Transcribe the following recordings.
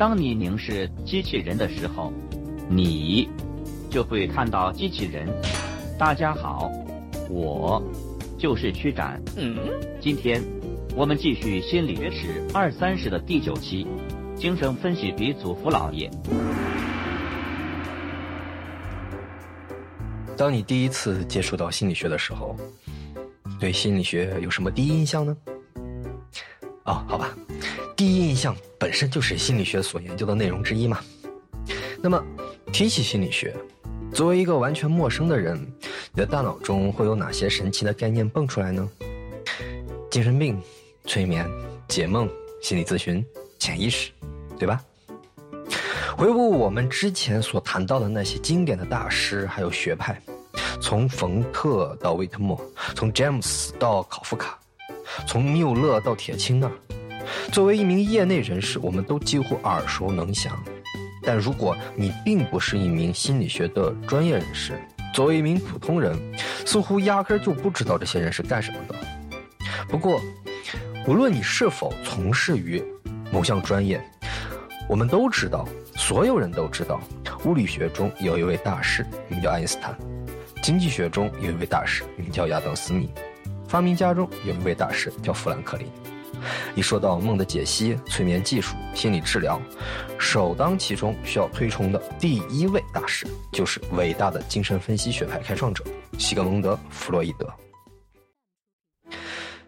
当你凝视机器人的时候，你就会看到机器人。大家好，我就是曲展。嗯，今天我们继续心理学史二三十的第九期，精神分析鼻祖父老爷。当你第一次接触到心理学的时候，对心理学有什么第一印象呢？哦，好吧，第一印象本身就是心理学所研究的内容之一嘛。那么，提起心理学，作为一个完全陌生的人，你的大脑中会有哪些神奇的概念蹦出来呢？精神病、催眠、解梦、心理咨询、潜意识，对吧？回顾我们之前所谈到的那些经典的大师，还有学派，从冯特到威特莫，从詹姆斯到考夫卡，从缪勒到铁青那，作为一名业内人士，我们都几乎耳熟能详。但如果你并不是一名心理学的专业人士，作为一名普通人，似乎压根儿就不知道这些人是干什么的。不过，无论你是否从事于某项专业，我们都知道。所有人都知道，物理学中有一位大师名叫爱因斯坦，经济学中有一位大师名叫亚当·斯密，发明家中有一位大师叫富兰克林。一说到梦的解析、催眠技术、心理治疗，首当其冲需要推崇的第一位大师就是伟大的精神分析学派开创者西格蒙德·弗洛伊德。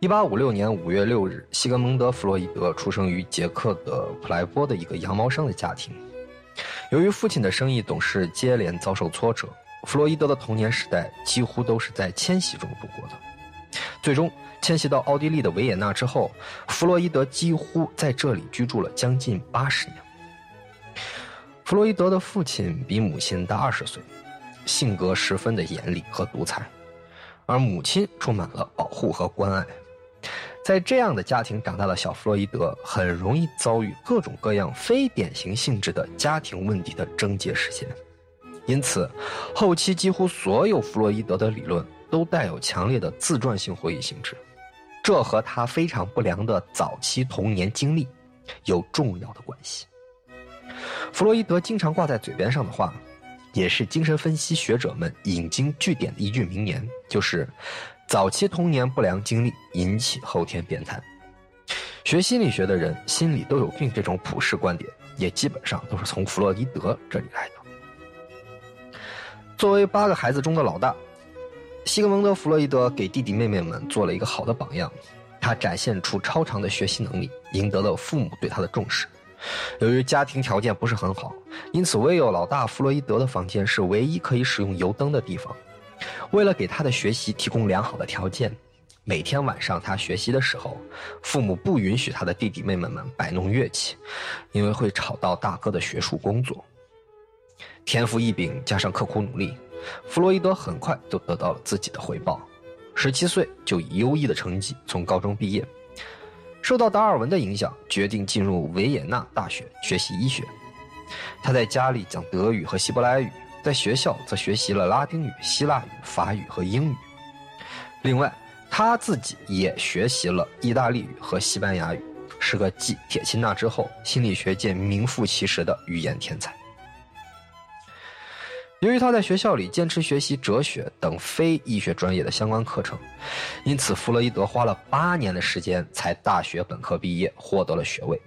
一八五六年五月六日，西格蒙德·弗洛伊德出生于捷克的普莱波的一个羊毛商的家庭。由于父亲的生意总是接连遭受挫折，弗洛伊德的童年时代几乎都是在迁徙中度过的。最终迁徙到奥地利的维也纳之后，弗洛伊德几乎在这里居住了将近八十年。弗洛伊德的父亲比母亲大二十岁，性格十分的严厉和独裁，而母亲充满了保护和关爱。在这样的家庭长大的小弗洛伊德，很容易遭遇各种各样非典型性质的家庭问题的症结实现，因此，后期几乎所有弗洛伊德的理论都带有强烈的自传性回忆性质，这和他非常不良的早期童年经历有重要的关系。弗洛伊德经常挂在嘴边上的话，也是精神分析学者们引经据典的一句名言，就是。早期童年不良经历引起后天变态，学心理学的人心里都有病，这种普世观点也基本上都是从弗洛伊德这里来的。作为八个孩子中的老大，西格蒙德·弗洛伊德给弟弟妹妹们做了一个好的榜样，他展现出超常的学习能力，赢得了父母对他的重视。由于家庭条件不是很好，因此唯有老大弗洛伊德的房间是唯一可以使用油灯的地方。为了给他的学习提供良好的条件，每天晚上他学习的时候，父母不允许他的弟弟妹妹们摆弄乐器，因为会吵到大哥的学术工作。天赋异禀加上刻苦努力，弗洛伊德很快就得到了自己的回报。十七岁就以优异的成绩从高中毕业，受到达尔文的影响，决定进入维也纳大学学习医学。他在家里讲德语和希伯来语。在学校则学习了拉丁语、希腊语、法语和英语。另外，他自己也学习了意大利语和西班牙语，是个继铁钦纳之后心理学界名副其实的语言天才。由于他在学校里坚持学习哲学等非医学专业的相关课程，因此弗洛伊德花了八年的时间才大学本科毕业，获得了学位。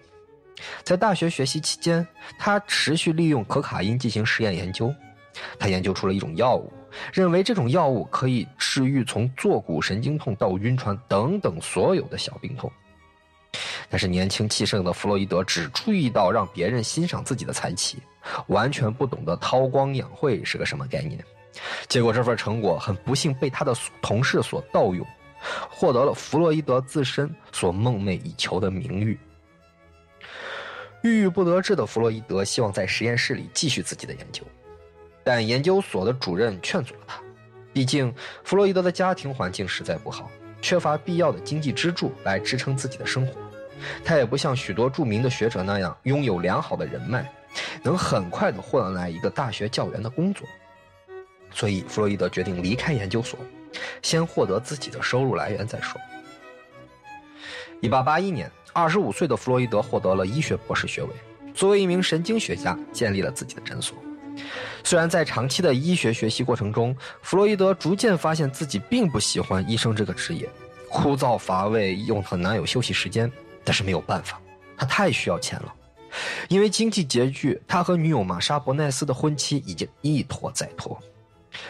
在大学学习期间，他持续利用可卡因进行实验研究。他研究出了一种药物，认为这种药物可以治愈从坐骨神经痛到晕船等等所有的小病痛。但是年轻气盛的弗洛伊德只注意到让别人欣赏自己的才气，完全不懂得韬光养晦是个什么概念。结果这份成果很不幸被他的同事所盗用，获得了弗洛伊德自身所梦寐以求的名誉。郁郁不得志的弗洛伊德希望在实验室里继续自己的研究。但研究所的主任劝阻了他，毕竟弗洛伊德的家庭环境实在不好，缺乏必要的经济支柱来支撑自己的生活。他也不像许多著名的学者那样拥有良好的人脉，能很快的换来一个大学教员的工作。所以弗洛伊德决定离开研究所，先获得自己的收入来源再说。一八八一年，二十五岁的弗洛伊德获得了医学博士学位。作为一名神经学家，建立了自己的诊所。虽然在长期的医学学习过程中，弗洛伊德逐渐发现自己并不喜欢医生这个职业，枯燥乏味又很难有休息时间。但是没有办法，他太需要钱了。因为经济拮据，他和女友玛莎·伯奈斯的婚期已经一拖再拖。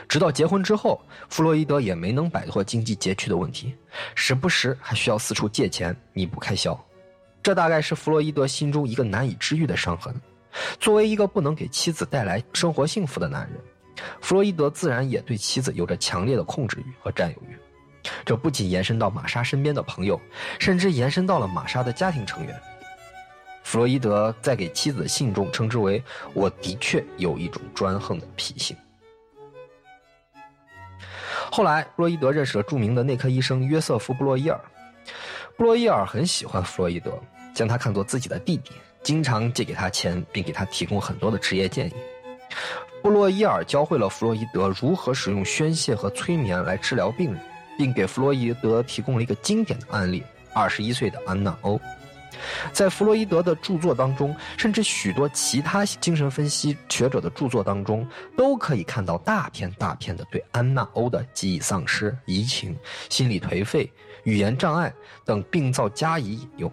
直到结婚之后，弗洛伊德也没能摆脱经济拮据的问题，时不时还需要四处借钱弥补开销。这大概是弗洛伊德心中一个难以治愈的伤痕。作为一个不能给妻子带来生活幸福的男人，弗洛伊德自然也对妻子有着强烈的控制欲和占有欲。这不仅延伸到玛莎身边的朋友，甚至延伸到了玛莎的家庭成员。弗洛伊德在给妻子的信中称之为：“我的确有一种专横的脾性。”后来，弗洛伊德认识了著名的内科医生约瑟夫·布洛伊尔。布洛伊尔很喜欢弗洛伊德，将他看作自己的弟弟，经常借给他钱，并给他提供很多的职业建议。布洛伊尔教会了弗洛伊德如何使用宣泄和催眠来治疗病人，并给弗洛伊德提供了一个经典的案例：二十一岁的安娜欧。在弗洛伊德的著作当中，甚至许多其他精神分析学者的著作当中，都可以看到大片大片的对安娜欧的记忆丧失、移情、心理颓废、语言障碍等病灶加以引用。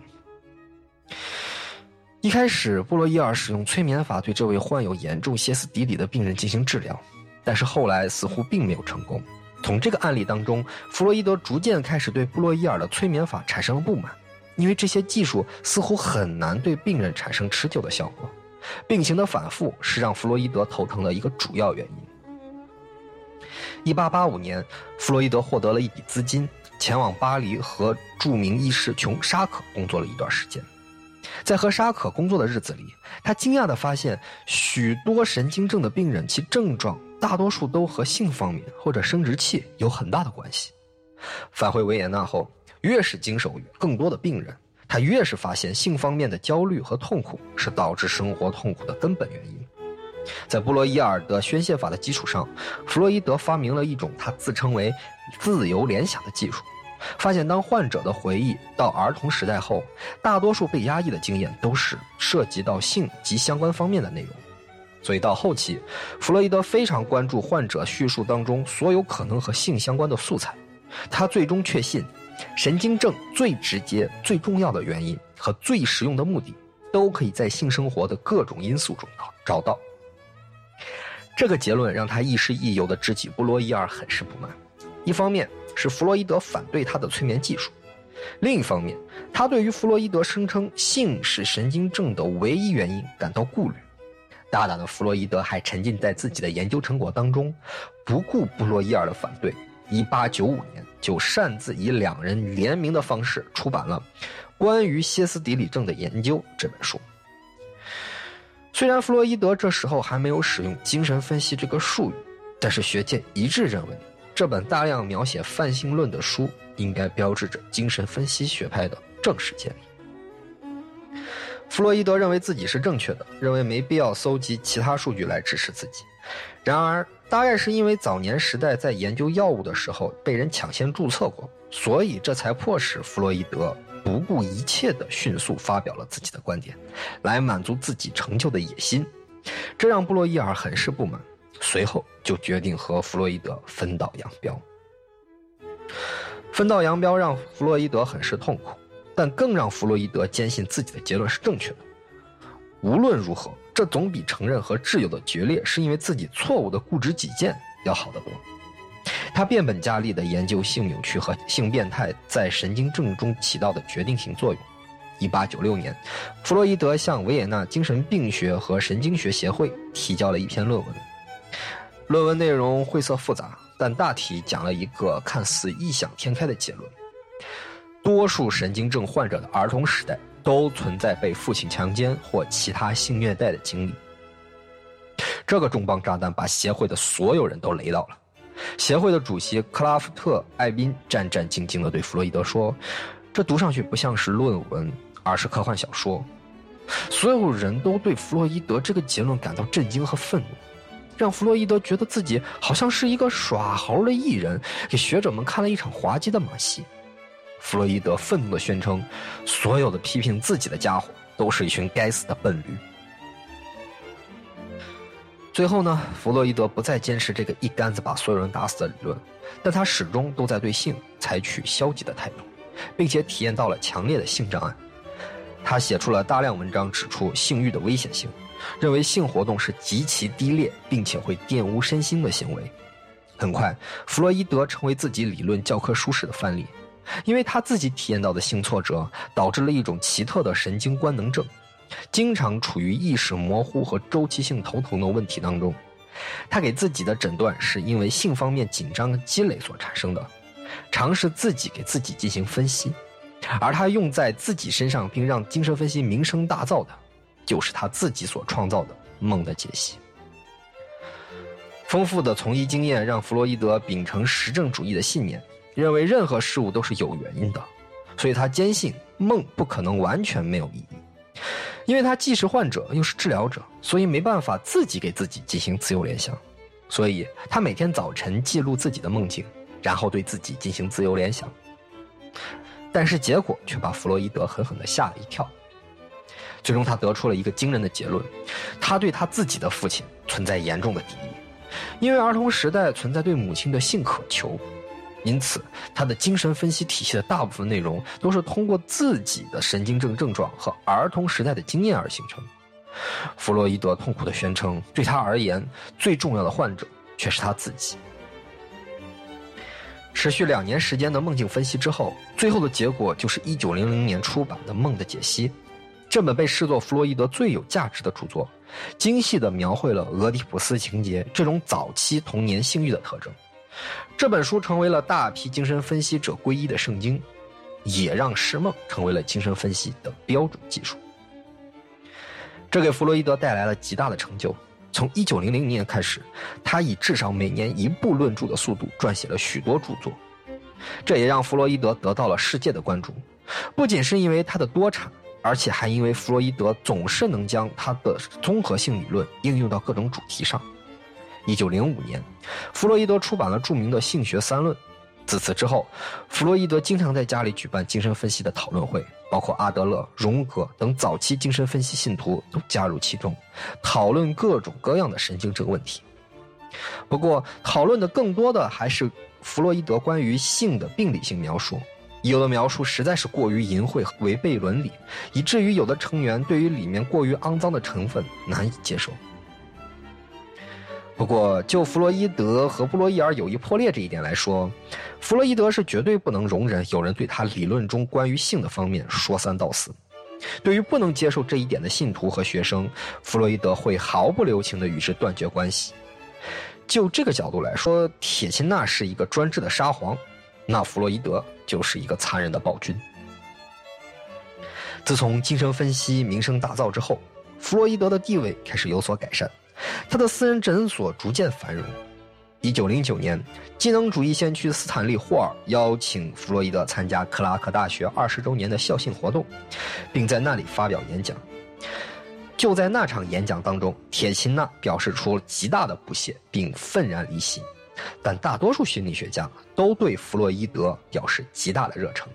一开始，布洛伊尔使用催眠法对这位患有严重歇斯底里的病人进行治疗，但是后来似乎并没有成功。从这个案例当中，弗洛伊德逐渐开始对布洛伊尔的催眠法产生了不满。因为这些技术似乎很难对病人产生持久的效果，病情的反复是让弗洛伊德头疼的一个主要原因。一八八五年，弗洛伊德获得了一笔资金，前往巴黎和著名医师琼·沙可工作了一段时间。在和沙可工作的日子里，他惊讶地发现，许多神经症的病人其症状大多数都和性方面或者生殖器有很大的关系。返回维也纳后。越是经手更多的病人，他越是发现性方面的焦虑和痛苦是导致生活痛苦的根本原因。在布洛伊尔的宣泄法的基础上，弗洛伊德发明了一种他自称为“自由联想”的技术，发现当患者的回忆到儿童时代后，大多数被压抑的经验都是涉及到性及相关方面的内容。所以到后期，弗洛伊德非常关注患者叙述当中所有可能和性相关的素材，他最终确信。神经症最直接、最重要的原因和最实用的目的，都可以在性生活的各种因素中找到。这个结论让他亦师亦友的知己布洛伊尔很是不满。一方面是弗洛伊德反对他的催眠技术，另一方面，他对于弗洛伊德声称性是神经症的唯一原因感到顾虑。大胆的弗洛伊德还沉浸在自己的研究成果当中，不顾布洛伊尔的反对。一八九五年，就擅自以两人联名的方式出版了《关于歇斯底里症的研究》这本书。虽然弗洛伊德这时候还没有使用精神分析这个术语，但是学界一致认为，这本大量描写泛性论的书应该标志着精神分析学派的正式建立。弗洛伊德认为自己是正确的，认为没必要搜集其他数据来支持自己。然而，大概是因为早年时代在研究药物的时候被人抢先注册过，所以这才迫使弗洛伊德不顾一切的迅速发表了自己的观点，来满足自己成就的野心。这让布洛伊尔很是不满，随后就决定和弗洛伊德分道扬镳。分道扬镳让弗洛伊德很是痛苦，但更让弗洛伊德坚信自己的结论是正确的。无论如何。这总比承认和挚友的决裂是因为自己错误的固执己见要好得多。他变本加厉地研究性扭曲和性变态在神经症中起到的决定性作用。一八九六年，弗洛伊德向维也纳精神病学和神经学协会提交了一篇论文。论文内容晦涩复杂，但大体讲了一个看似异想天开的结论：多数神经症患者的儿童时代。都存在被父亲强奸或其他性虐待的经历。这个重磅炸弹把协会的所有人都雷到了。协会的主席克拉夫特·艾宾战战兢兢地对弗洛伊德说：“这读上去不像是论文，而是科幻小说。”所有人都对弗洛伊德这个结论感到震惊和愤怒，让弗洛伊德觉得自己好像是一个耍猴的艺人，给学者们看了一场滑稽的马戏。弗洛伊德愤怒地宣称：“所有的批评自己的家伙都是一群该死的笨驴，最后呢，弗洛伊德不再坚持这个一竿子把所有人打死的理论，但他始终都在对性采取消极的态度，并且体验到了强烈的性障碍。他写出了大量文章，指出性欲的危险性，认为性活动是极其低劣并且会玷污身心的行为。很快，弗洛伊德成为自己理论教科书式的范例，因为他自己体验到的性挫折导致了一种奇特的神经官能症。经常处于意识模糊和周期性头疼的问题当中，他给自己的诊断是因为性方面紧张的积累所产生的，尝试自己给自己进行分析，而他用在自己身上并让精神分析名声大噪的，就是他自己所创造的梦的解析。丰富的从医经验让弗洛伊德秉承实证主义的信念，认为任何事物都是有原因的，所以他坚信梦不可能完全没有意义。因为他既是患者又是治疗者，所以没办法自己给自己进行自由联想，所以他每天早晨记录自己的梦境，然后对自己进行自由联想。但是结果却把弗洛伊德狠狠地吓了一跳。最终他得出了一个惊人的结论：他对他自己的父亲存在严重的敌意，因为儿童时代存在对母亲的性渴求。因此，他的精神分析体系的大部分内容都是通过自己的神经症症状和儿童时代的经验而形成。弗洛伊德痛苦地宣称，对他而言，最重要的患者却是他自己。持续两年时间的梦境分析之后，最后的结果就是1900年出版的《梦的解析》。这本被视作弗洛伊德最有价值的著作，精细地描绘了俄狄浦斯情节这种早期童年性欲的特征。这本书成为了大批精神分析者皈依的圣经，也让释梦成为了精神分析的标准技术。这给弗洛伊德带来了极大的成就。从1900年开始，他以至少每年一部论著的速度撰写了许多著作，这也让弗洛伊德得到了世界的关注。不仅是因为他的多产，而且还因为弗洛伊德总是能将他的综合性理论应用到各种主题上。一九零五年，弗洛伊德出版了著名的《性学三论》。自此之后，弗洛伊德经常在家里举办精神分析的讨论会，包括阿德勒、荣格等早期精神分析信徒都加入其中，讨论各种各样的神经症问题。不过，讨论的更多的还是弗洛伊德关于性的病理性描述，有的描述实在是过于淫秽、违背伦理，以至于有的成员对于里面过于肮脏的成分难以接受。不过，就弗洛伊德和布洛伊尔友谊破裂这一点来说，弗洛伊德是绝对不能容忍有人对他理论中关于性的方面说三道四。对于不能接受这一点的信徒和学生，弗洛伊德会毫不留情地与之断绝关系。就这个角度来说，铁钦纳是一个专制的沙皇，那弗洛伊德就是一个残忍的暴君。自从精神分析名声大噪之后，弗洛伊德的地位开始有所改善。他的私人诊所逐渐繁荣。一九零九年，机能主义先驱斯坦利·霍尔邀请弗洛伊德参加克拉克大学二十周年的校庆活动，并在那里发表演讲。就在那场演讲当中，铁钦纳表示出极大的不屑，并愤然离席。但大多数心理学家都对弗洛伊德表示极大的热诚。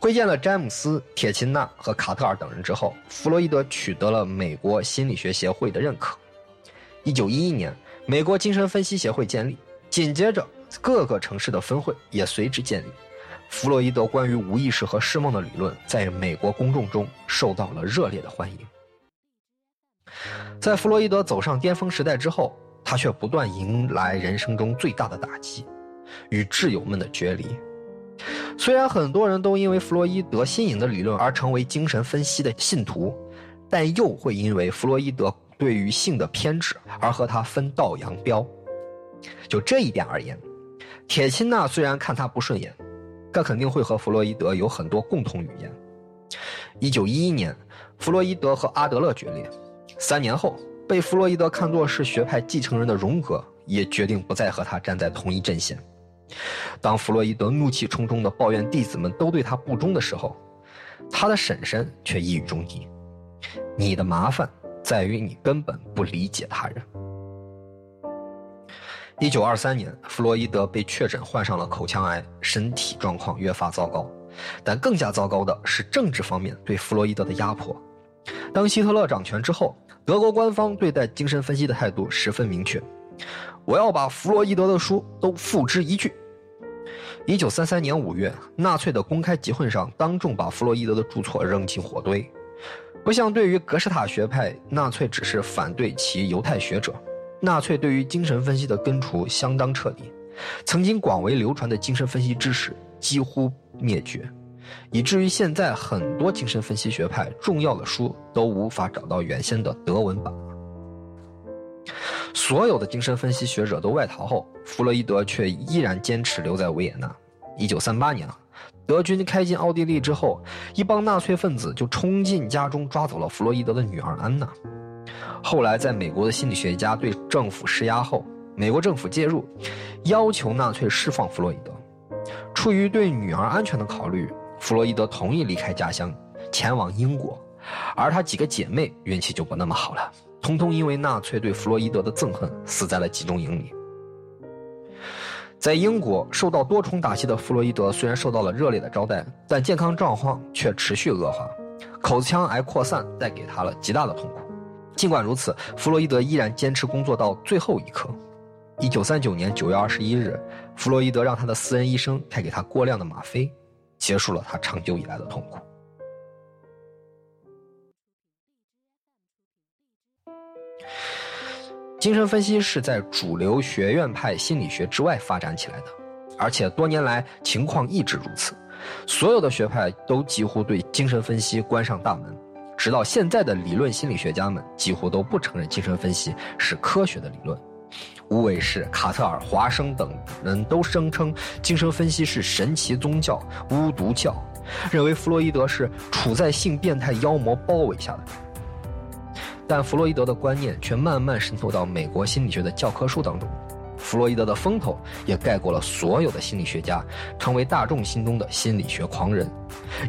会见了詹姆斯、铁钦纳和卡特尔等人之后，弗洛伊德取得了美国心理学协会的认可。一九一一年，美国精神分析协会建立，紧接着各个城市的分会也随之建立。弗洛伊德关于无意识和释梦的理论，在美国公众中受到了热烈的欢迎。在弗洛伊德走上巅峰时代之后，他却不断迎来人生中最大的打击，与挚友们的决离。虽然很多人都因为弗洛伊德新颖的理论而成为精神分析的信徒，但又会因为弗洛伊德对于性的偏执而和他分道扬镳。就这一点而言，铁钦纳虽然看他不顺眼，但肯定会和弗洛伊德有很多共同语言。一九一一年，弗洛伊德和阿德勒决裂。三年后，被弗洛伊德看作是学派继承人的荣格也决定不再和他站在同一阵线。当弗洛伊德怒气冲冲地抱怨弟子们都对他不忠的时候，他的婶婶却一语中的：“你的麻烦在于你根本不理解他人。”一九二三年，弗洛伊德被确诊患上了口腔癌，身体状况越发糟糕。但更加糟糕的是政治方面对弗洛伊德的压迫。当希特勒掌权之后，德德国官方对待精神分析的态度十分明确：我要把弗洛伊德的书都付之一炬。一九三三年五月，纳粹的公开集会上，当众把弗洛伊德的著作扔进火堆。不像对于格式塔学派，纳粹只是反对其犹太学者，纳粹对于精神分析的根除相当彻底。曾经广为流传的精神分析知识几乎灭绝，以至于现在很多精神分析学派重要的书都无法找到原先的德文版。所有的精神分析学者都外逃后，弗洛伊德却依然坚持留在维也纳。一九三八年，德军开进奥地利之后，一帮纳粹分子就冲进家中抓走了弗洛伊德的女儿安娜。后来，在美国的心理学家对政府施压后，美国政府介入，要求纳粹释放弗洛伊德。出于对女儿安全的考虑，弗洛伊德同意离开家乡，前往英国。而他几个姐妹运气就不那么好了。通通因为纳粹对弗洛伊德的憎恨，死在了集中营里。在英国受到多重打击的弗洛伊德，虽然受到了热烈的招待，但健康状况却持续恶化，口腔癌扩散带给他了极大的痛苦。尽管如此，弗洛伊德依然坚持工作到最后一刻。一九三九年九月二十一日，弗洛伊德让他的私人医生开给他过量的吗啡，结束了他长久以来的痛苦。精神分析是在主流学院派心理学之外发展起来的，而且多年来情况一直如此。所有的学派都几乎对精神分析关上大门，直到现在的理论心理学家们几乎都不承认精神分析是科学的理论。无为士、卡特尔、华生等人都声称精神分析是神奇宗教、巫毒教，认为弗洛伊德是处在性变态妖魔包围下的。但弗洛伊德的观念却慢慢渗透到美国心理学的教科书当中，弗洛伊德的风头也盖过了所有的心理学家，成为大众心中的心理学狂人，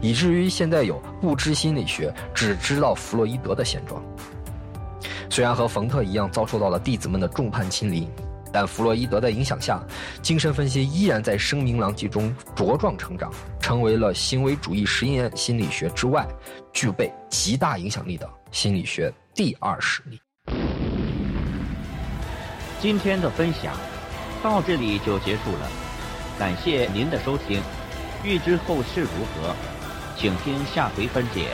以至于现在有不知心理学，只知道弗洛伊德的现状。虽然和冯特一样遭受到了弟子们的众叛亲离，但弗洛伊德的影响下，精神分析依然在声名狼藉中茁壮成长，成为了行为主义实验心理学之外具备极大影响力的心理学。第二实例。今天的分享到这里就结束了，感谢您的收听。欲知后事如何，请听下回分解。